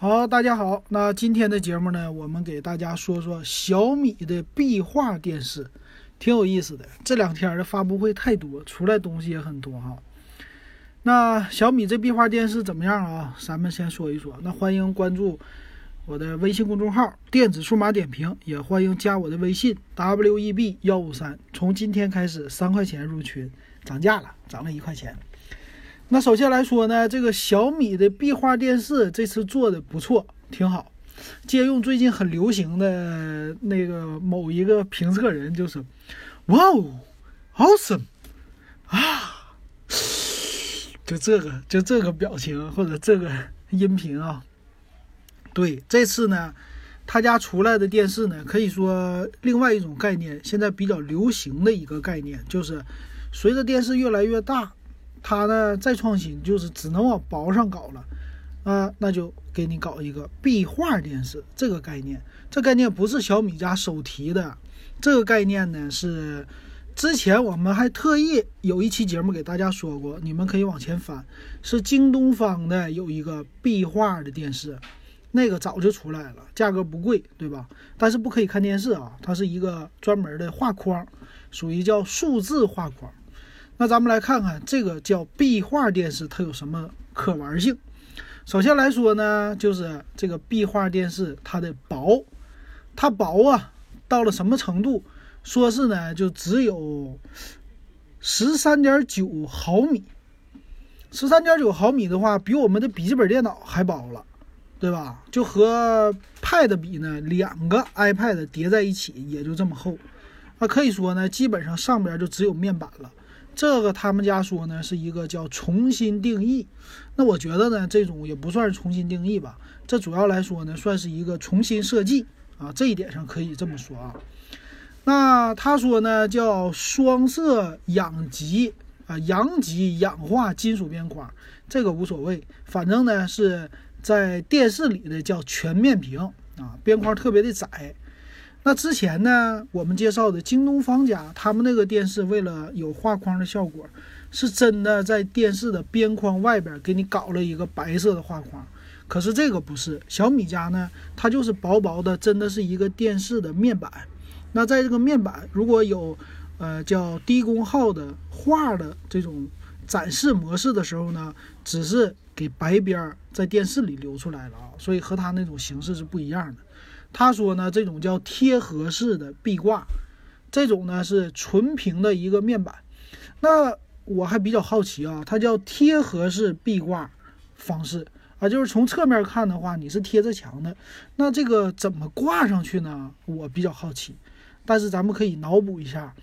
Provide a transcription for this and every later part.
好，大家好。那今天的节目呢，我们给大家说说小米的壁画电视，挺有意思的。这两天的发布会太多，出来东西也很多哈。那小米这壁画电视怎么样啊？咱们先说一说。那欢迎关注我的微信公众号“电子数码点评”，也欢迎加我的微信 “web 幺五三”。从今天开始，三块钱入群，涨价了，涨了一块钱。那首先来说呢，这个小米的壁画电视这次做的不错，挺好。借用最近很流行的那个某一个评测人，就是“哇哦，awesome 啊”，就这个就这个表情或者这个音频啊。对，这次呢，他家出来的电视呢，可以说另外一种概念，现在比较流行的一个概念，就是随着电视越来越大。它呢再创新就是只能往薄上搞了，啊，那就给你搞一个壁画电视这个概念。这概念不是小米家手提的，这个概念呢是之前我们还特意有一期节目给大家说过，你们可以往前翻，是京东方的有一个壁画的电视，那个早就出来了，价格不贵，对吧？但是不可以看电视啊，它是一个专门的画框，属于叫数字画框。那咱们来看看这个叫壁画电视，它有什么可玩性？首先来说呢，就是这个壁画电视它的薄，它薄啊，到了什么程度？说是呢，就只有十三点九毫米。十三点九毫米的话，比我们的笔记本电脑还薄了，对吧？就和 Pad 比呢，两个 iPad 叠在一起也就这么厚。那可以说呢，基本上上边就只有面板了。这个他们家说呢是一个叫重新定义，那我觉得呢这种也不算是重新定义吧，这主要来说呢算是一个重新设计啊，这一点上可以这么说啊。那他说呢叫双色氧极啊阳极氧化金属边框，这个无所谓，反正呢是在电视里的叫全面屏啊，边框特别的窄。那之前呢，我们介绍的京东方家，他们那个电视为了有画框的效果，是真的在电视的边框外边给你搞了一个白色的画框。可是这个不是小米家呢，它就是薄薄的，真的是一个电视的面板。那在这个面板如果有呃叫低功耗的画的这种展示模式的时候呢，只是给白边在电视里留出来了啊，所以和它那种形式是不一样的。他说呢，这种叫贴合式的壁挂，这种呢是纯平的一个面板。那我还比较好奇啊，它叫贴合式壁挂方式啊，就是从侧面看的话，你是贴着墙的，那这个怎么挂上去呢？我比较好奇。但是咱们可以脑补一下，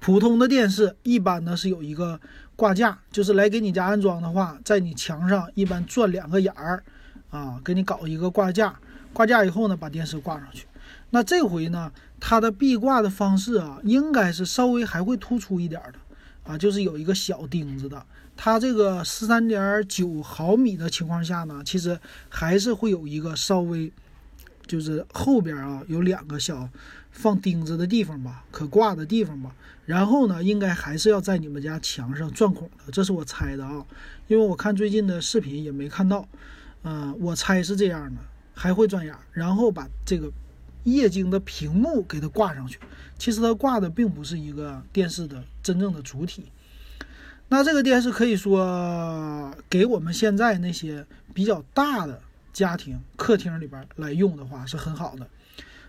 普通的电视一般呢是有一个挂架，就是来给你家安装的话，在你墙上一般钻两个眼儿啊，给你搞一个挂架。挂架以后呢，把电视挂上去。那这回呢，它的壁挂的方式啊，应该是稍微还会突出一点的啊，就是有一个小钉子的。它这个十三点九毫米的情况下呢，其实还是会有一个稍微，就是后边啊有两个小放钉子的地方吧，可挂的地方吧。然后呢，应该还是要在你们家墙上钻孔的，这是我猜的啊，因为我看最近的视频也没看到。嗯，我猜是这样的。还会钻眼，然后把这个液晶的屏幕给它挂上去。其实它挂的并不是一个电视的真正的主体。那这个电视可以说给我们现在那些比较大的家庭客厅里边来用的话是很好的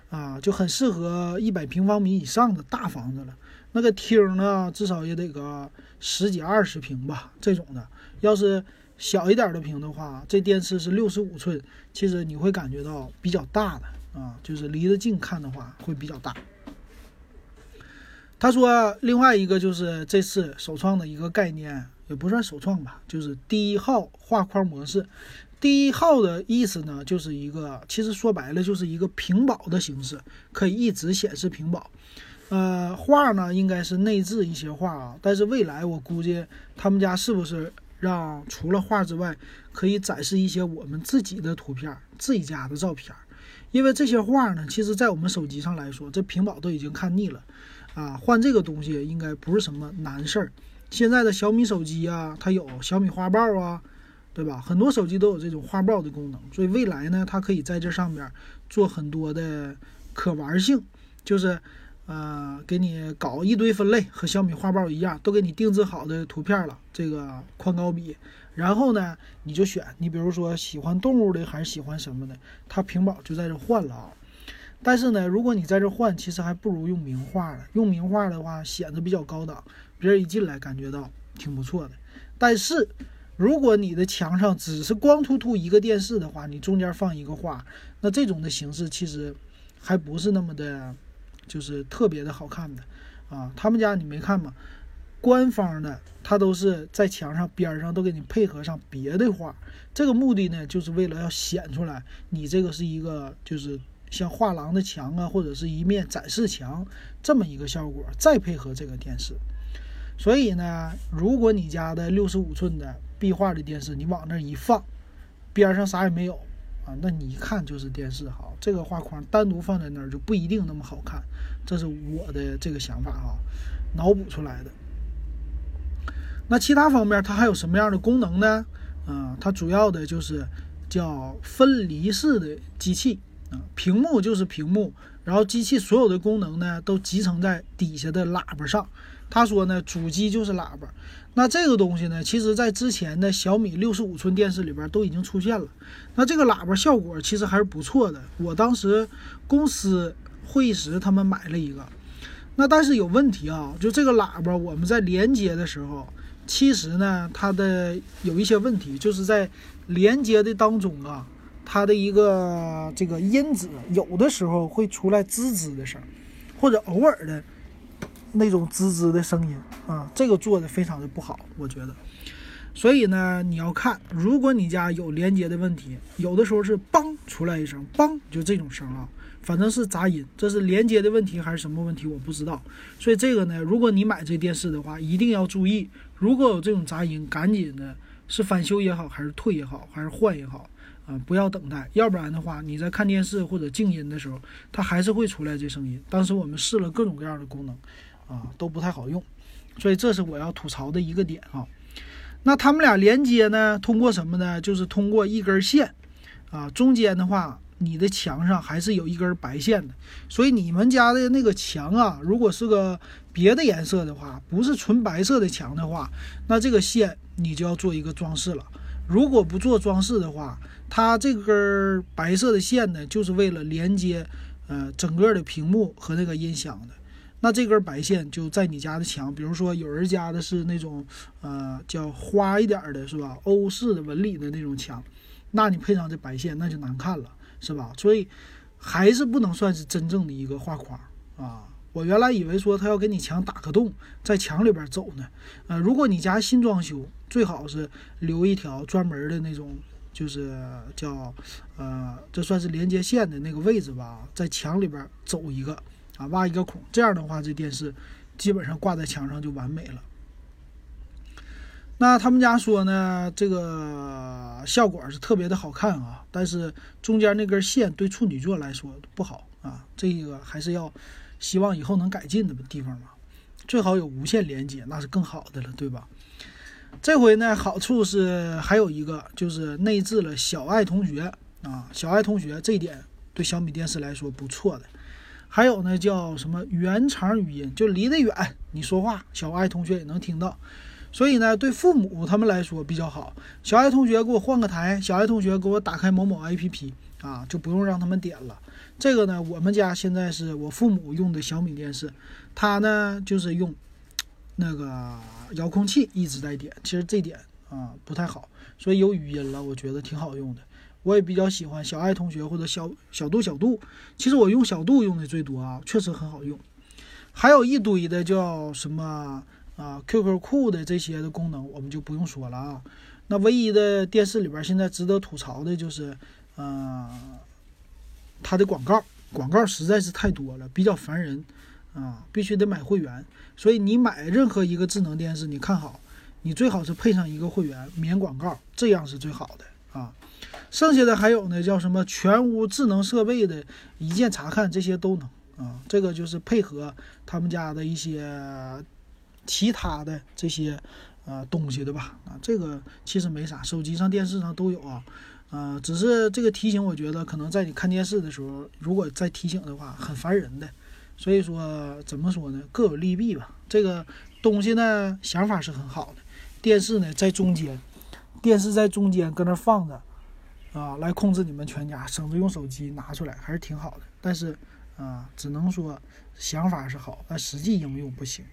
啊，就很适合一百平方米以上的大房子了。那个厅呢，至少也得个十几二十平吧，这种的。要是小一点的屏的话，这电视是六十五寸，其实你会感觉到比较大的啊，就是离得近看的话会比较大。他说，另外一个就是这次首创的一个概念，也不算首创吧，就是第一号画框模式。第一号的意思呢，就是一个，其实说白了就是一个屏保的形式，可以一直显示屏保。呃，画呢应该是内置一些画啊，但是未来我估计他们家是不是？让除了画之外，可以展示一些我们自己的图片、自己家的照片，因为这些画呢，其实在我们手机上来说，这屏保都已经看腻了，啊，换这个东西应该不是什么难事儿。现在的小米手机啊，它有小米画报啊，对吧？很多手机都有这种画报的功能，所以未来呢，它可以在这上面做很多的可玩性，就是呃，给你搞一堆分类，和小米画报一样，都给你定制好的图片了，这个宽高比。然后呢，你就选，你比如说喜欢动物的还是喜欢什么的，它屏保就在这换了啊。但是呢，如果你在这换，其实还不如用名画呢。用名画的话，显得比较高档，别人一进来感觉到挺不错的。但是，如果你的墙上只是光秃秃一个电视的话，你中间放一个画，那这种的形式其实还不是那么的，就是特别的好看的啊。他们家你没看吗？官方的它都是在墙上边上都给你配合上别的画，这个目的呢，就是为了要显出来你这个是一个就是。像画廊的墙啊，或者是一面展示墙这么一个效果，再配合这个电视，所以呢，如果你家的六十五寸的壁画的电视，你往那一放，边上啥也没有啊，那你一看就是电视好。这个画框单独放在那儿就不一定那么好看，这是我的这个想法哈，脑补出来的。那其他方面它还有什么样的功能呢？啊，它主要的就是叫分离式的机器啊。屏幕就是屏幕，然后机器所有的功能呢都集成在底下的喇叭上。他说呢，主机就是喇叭。那这个东西呢，其实在之前的小米六十五寸电视里边都已经出现了。那这个喇叭效果其实还是不错的。我当时公司会议室他们买了一个，那但是有问题啊，就这个喇叭我们在连接的时候，其实呢它的有一些问题，就是在连接的当中啊。它的一个这个音质，有的时候会出来滋滋的声，或者偶尔的那种滋滋的声音啊，这个做的非常的不好，我觉得。所以呢，你要看，如果你家有连接的问题，有的时候是梆出来一声，梆就这种声啊，反正是杂音，这是连接的问题还是什么问题，我不知道。所以这个呢，如果你买这电视的话，一定要注意，如果有这种杂音，赶紧的是返修也好，还是退也好，还是换也好。啊，不要等待，要不然的话，你在看电视或者静音的时候，它还是会出来这声音。当时我们试了各种各样的功能，啊，都不太好用，所以这是我要吐槽的一个点啊。那他们俩连接呢，通过什么呢？就是通过一根线，啊，中间的话，你的墙上还是有一根白线的。所以你们家的那个墙啊，如果是个别的颜色的话，不是纯白色的墙的话，那这个线你就要做一个装饰了。如果不做装饰的话，它这根白色的线呢，就是为了连接，呃，整个的屏幕和那个音响的。那这根白线就在你家的墙，比如说有人家的是那种，呃，叫花一点的，是吧？欧式的纹理的那种墙，那你配上这白线，那就难看了，是吧？所以还是不能算是真正的一个画框啊。我原来以为说他要给你墙打个洞，在墙里边走呢。呃，如果你家新装修，最好是留一条专门的那种。就是叫，呃，这算是连接线的那个位置吧，在墙里边走一个，啊，挖一个孔，这样的话，这电视基本上挂在墙上就完美了。那他们家说呢，这个效果是特别的好看啊，但是中间那根线对处女座来说不好啊，这个还是要希望以后能改进的地方嘛，最好有无线连接，那是更好的了，对吧？这回呢，好处是还有一个，就是内置了小爱同学啊，小爱同学这一点对小米电视来说不错的。还有呢，叫什么原厂语音，就离得远你说话，小爱同学也能听到。所以呢，对父母他们来说比较好。小爱同学给我换个台，小爱同学给我打开某某 APP 啊，就不用让他们点了。这个呢，我们家现在是我父母用的小米电视，他呢就是用。那个遥控器一直在点，其实这点啊不太好，所以有语音了，我觉得挺好用的。我也比较喜欢小爱同学或者小小度小度，其实我用小度用的最多啊，确实很好用。还有一堆的叫什么啊 QQ 酷的这些的功能，我们就不用说了啊。那唯一的电视里边现在值得吐槽的就是，嗯，它的广告广告实在是太多了，比较烦人。啊，必须得买会员，所以你买任何一个智能电视，你看好，你最好是配上一个会员，免广告，这样是最好的啊。剩下的还有呢，叫什么全屋智能设备的一键查看，这些都能啊。这个就是配合他们家的一些其他的这些呃东西的吧？啊，这个其实没啥，手机上、电视上都有啊。呃，只是这个提醒，我觉得可能在你看电视的时候，如果再提醒的话，很烦人的。所以说，怎么说呢？各有利弊吧。这个东西呢，想法是很好的。电视呢，在中间，电视在中间搁那放着，啊，来控制你们全家，省着用手机拿出来，还是挺好的。但是，啊，只能说想法是好，但实际应用不行。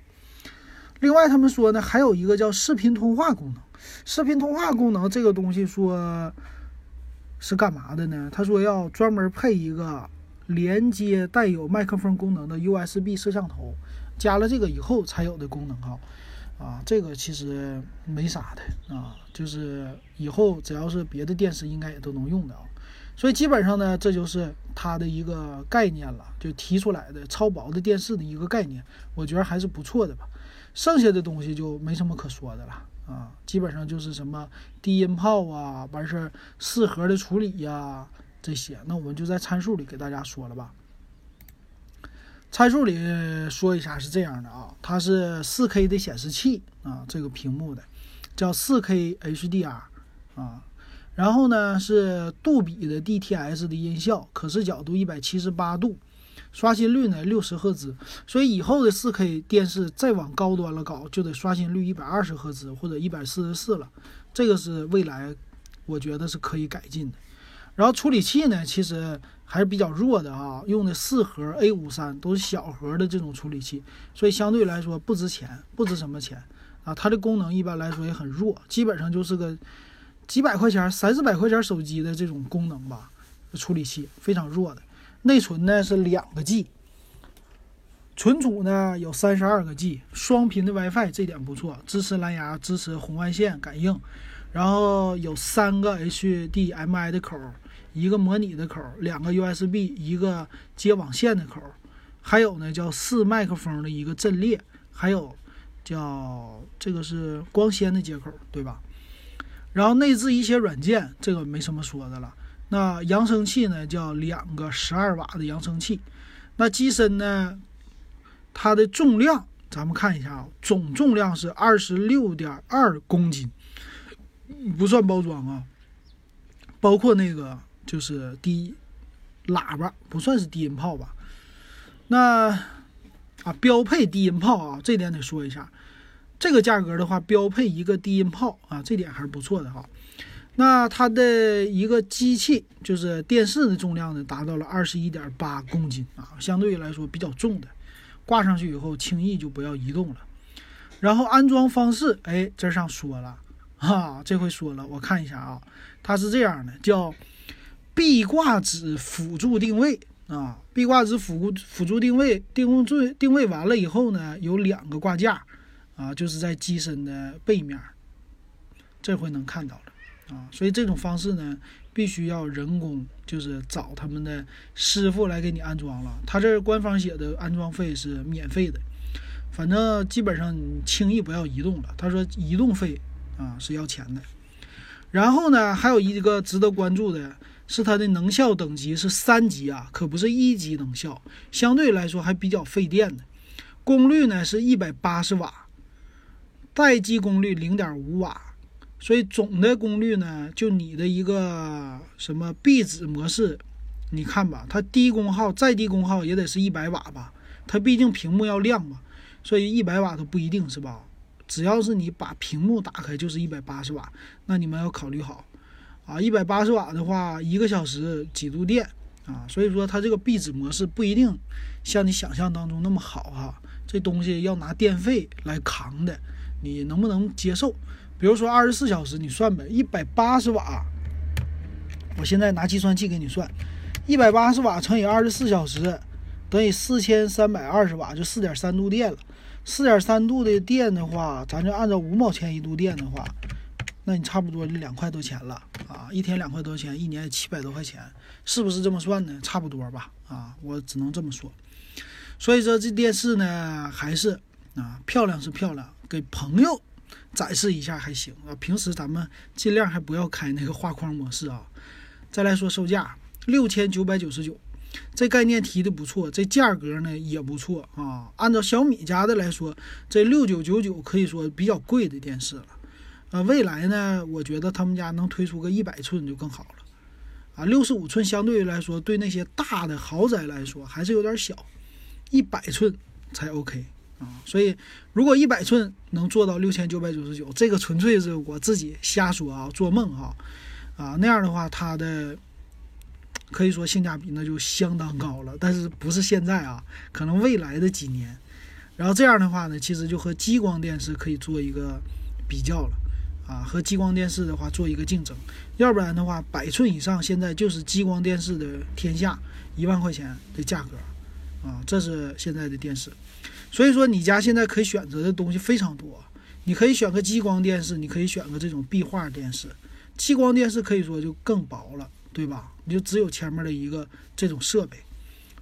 另外，他们说呢，还有一个叫视频通话功能。视频通话功能这个东西说。是干嘛的呢？他说要专门配一个连接带有麦克风功能的 USB 摄像头，加了这个以后才有的功能哈。啊，啊这个其实没啥的啊，就是以后只要是别的电视应该也都能用的啊。所以基本上呢，这就是它的一个概念了，就提出来的超薄的电视的一个概念，我觉得还是不错的吧。剩下的东西就没什么可说的了。啊，基本上就是什么低音炮啊，完事儿四核的处理呀，这些，那我们就在参数里给大家说了吧。参数里说一下是这样的啊，它是 4K 的显示器啊，这个屏幕的叫 4K HDR 啊，然后呢是杜比的 DTS 的音效，可视角度178度。刷新率呢，六十赫兹，所以以后的四 K 电视再往高端了搞，就得刷新率一百二十赫兹或者一百四十四了。这个是未来，我觉得是可以改进的。然后处理器呢，其实还是比较弱的啊，用的四核 A 五三都是小核的这种处理器，所以相对来说不值钱，不值什么钱啊。它的功能一般来说也很弱，基本上就是个几百块钱、三四百块钱手机的这种功能吧，处理器非常弱的。内存呢是两个 G，存储呢有三十二个 G，双频的 WiFi 这点不错，支持蓝牙，支持红外线感应，然后有三个 HDMI 的口，一个模拟的口，两个 USB，一个接网线的口，还有呢叫四麦克风的一个阵列，还有叫这个是光纤的接口，对吧？然后内置一些软件，这个没什么说的了。那扬声器呢，叫两个十二瓦的扬声器。那机身呢，它的重量，咱们看一下啊，总重量是二十六点二公斤，不算包装啊，包括那个就是低喇叭，不算是低音炮吧？那啊，标配低音炮啊，这点得说一下，这个价格的话，标配一个低音炮啊，这点还是不错的哈。那它的一个机器就是电视的重量呢，达到了二十一点八公斤啊，相对于来说比较重的，挂上去以后轻易就不要移动了。然后安装方式，哎，这上说了啊，这回说了，我看一下啊，它是这样的，叫壁挂指辅助定位啊，壁挂指辅辅助定位，定位定位完了以后呢，有两个挂架啊，就是在机身的背面，这回能看到了。啊，所以这种方式呢，必须要人工，就是找他们的师傅来给你安装了。他这官方写的安装费是免费的，反正基本上你轻易不要移动了。他说移动费啊是要钱的。然后呢，还有一个值得关注的是它的能效等级是三级啊，可不是一级能效，相对来说还比较费电的。功率呢是一百八十瓦，待机功率零点五瓦。所以总的功率呢，就你的一个什么壁纸模式，你看吧，它低功耗再低功耗也得是一百瓦吧？它毕竟屏幕要亮嘛，所以一百瓦都不一定是吧？只要是你把屏幕打开就是一百八十瓦，那你们要考虑好啊！一百八十瓦的话，一个小时几度电啊？所以说它这个壁纸模式不一定像你想象当中那么好哈，这东西要拿电费来扛的，你能不能接受？比如说二十四小时，你算呗，一百八十瓦。我现在拿计算器给你算，一百八十瓦乘以二十四小时，等于四千三百二十瓦，就四点三度电了。四点三度的电的话，咱就按照五毛钱一度电的话，那你差不多就两块多钱了啊！一天两块多钱，一年七百多块钱，是不是这么算呢？差不多吧？啊，我只能这么说。所以说这电视呢，还是啊漂亮是漂亮，给朋友。展示一下还行啊，平时咱们尽量还不要开那个画框模式啊。再来说售价，六千九百九十九，这概念提的不错，这价格呢也不错啊。按照小米家的来说，这六九九九可以说比较贵的电视了。啊，未来呢，我觉得他们家能推出个一百寸就更好了。啊，六十五寸相对于来说，对那些大的豪宅来说还是有点小，一百寸才 OK 啊。所以，如果一百寸能做到六千九百九十九，这个纯粹是我自己瞎说啊，做梦哈。啊，那样的话，它的可以说性价比那就相当高了。但是不是现在啊？可能未来的几年。然后这样的话呢，其实就和激光电视可以做一个比较了。啊，和激光电视的话做一个竞争，要不然的话，百寸以上现在就是激光电视的天下，一万块钱的价格，啊，这是现在的电视。所以说，你家现在可以选择的东西非常多，你可以选个激光电视，你可以选个这种壁画电视。激光电视可以说就更薄了，对吧？你就只有前面的一个这种设备。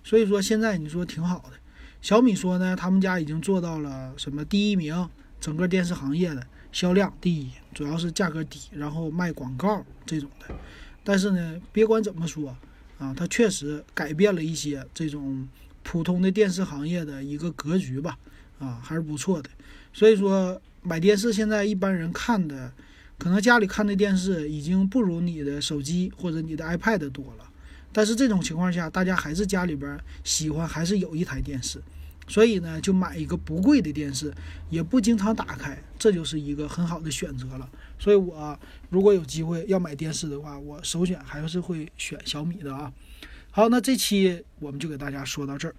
所以说现在你说挺好的，小米说呢，他们家已经做到了什么第一名，整个电视行业的。销量第一，主要是价格低，然后卖广告这种的。但是呢，别管怎么说啊，它确实改变了一些这种普通的电视行业的一个格局吧，啊，还是不错的。所以说，买电视现在一般人看的，可能家里看的电视已经不如你的手机或者你的 iPad 多了。但是这种情况下，大家还是家里边喜欢还是有一台电视。所以呢，就买一个不贵的电视，也不经常打开，这就是一个很好的选择了。所以我如果有机会要买电视的话，我首选还是会选小米的啊。好，那这期我们就给大家说到这儿。